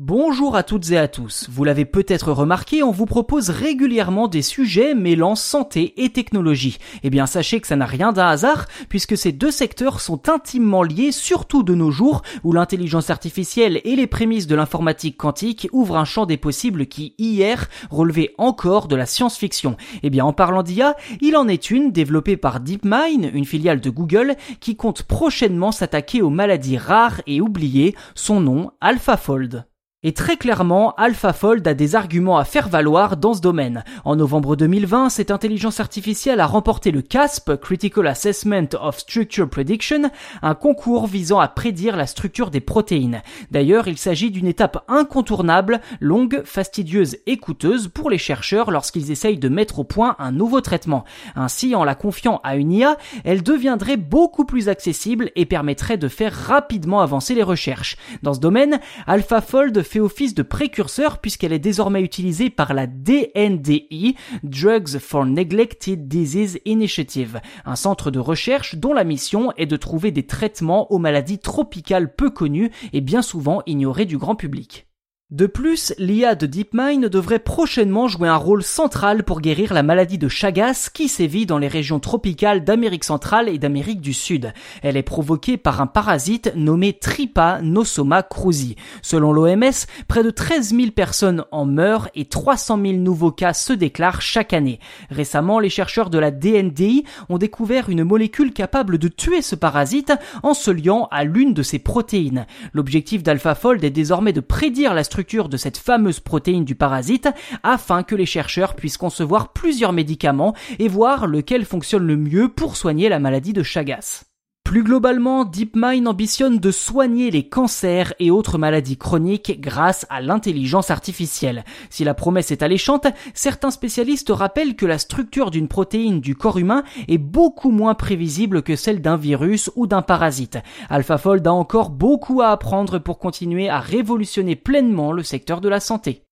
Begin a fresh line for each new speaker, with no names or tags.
Bonjour à toutes et à tous. Vous l'avez peut-être remarqué, on vous propose régulièrement des sujets mêlant santé et technologie. Eh bien, sachez que ça n'a rien d'un hasard, puisque ces deux secteurs sont intimement liés, surtout de nos jours, où l'intelligence artificielle et les prémices de l'informatique quantique ouvrent un champ des possibles qui, hier, relevait encore de la science-fiction. Eh bien, en parlant d'IA, il en est une développée par DeepMind, une filiale de Google, qui compte prochainement s'attaquer aux maladies rares et oubliées, son nom AlphaFold. Et très clairement, AlphaFold a des arguments à faire valoir dans ce domaine. En novembre 2020, cette intelligence artificielle a remporté le CASP, Critical Assessment of Structure Prediction, un concours visant à prédire la structure des protéines. D'ailleurs, il s'agit d'une étape incontournable, longue, fastidieuse et coûteuse pour les chercheurs lorsqu'ils essayent de mettre au point un nouveau traitement. Ainsi, en la confiant à une IA, elle deviendrait beaucoup plus accessible et permettrait de faire rapidement avancer les recherches. Dans ce domaine, AlphaFold fait office de précurseur puisqu'elle est désormais utilisée par la DNDI, Drugs for Neglected Disease Initiative, un centre de recherche dont la mission est de trouver des traitements aux maladies tropicales peu connues et bien souvent ignorées du grand public. De plus, l'IA de DeepMind devrait prochainement jouer un rôle central pour guérir la maladie de Chagas qui sévit dans les régions tropicales d'Amérique centrale et d'Amérique du Sud. Elle est provoquée par un parasite nommé Trypanosoma cruzi. Selon l'OMS, près de 13 000 personnes en meurent et 300 000 nouveaux cas se déclarent chaque année. Récemment, les chercheurs de la DNDI ont découvert une molécule capable de tuer ce parasite en se liant à l'une de ses protéines. L'objectif d'AlphaFold est désormais de prédire la de cette fameuse protéine du parasite afin que les chercheurs puissent concevoir plusieurs médicaments et voir lequel fonctionne le mieux pour soigner la maladie de Chagas. Plus globalement, DeepMind ambitionne de soigner les cancers et autres maladies chroniques grâce à l'intelligence artificielle. Si la promesse est alléchante, certains spécialistes rappellent que la structure d'une protéine du corps humain est beaucoup moins prévisible que celle d'un virus ou d'un parasite. AlphaFold a encore beaucoup à apprendre pour continuer à révolutionner pleinement le secteur de la santé.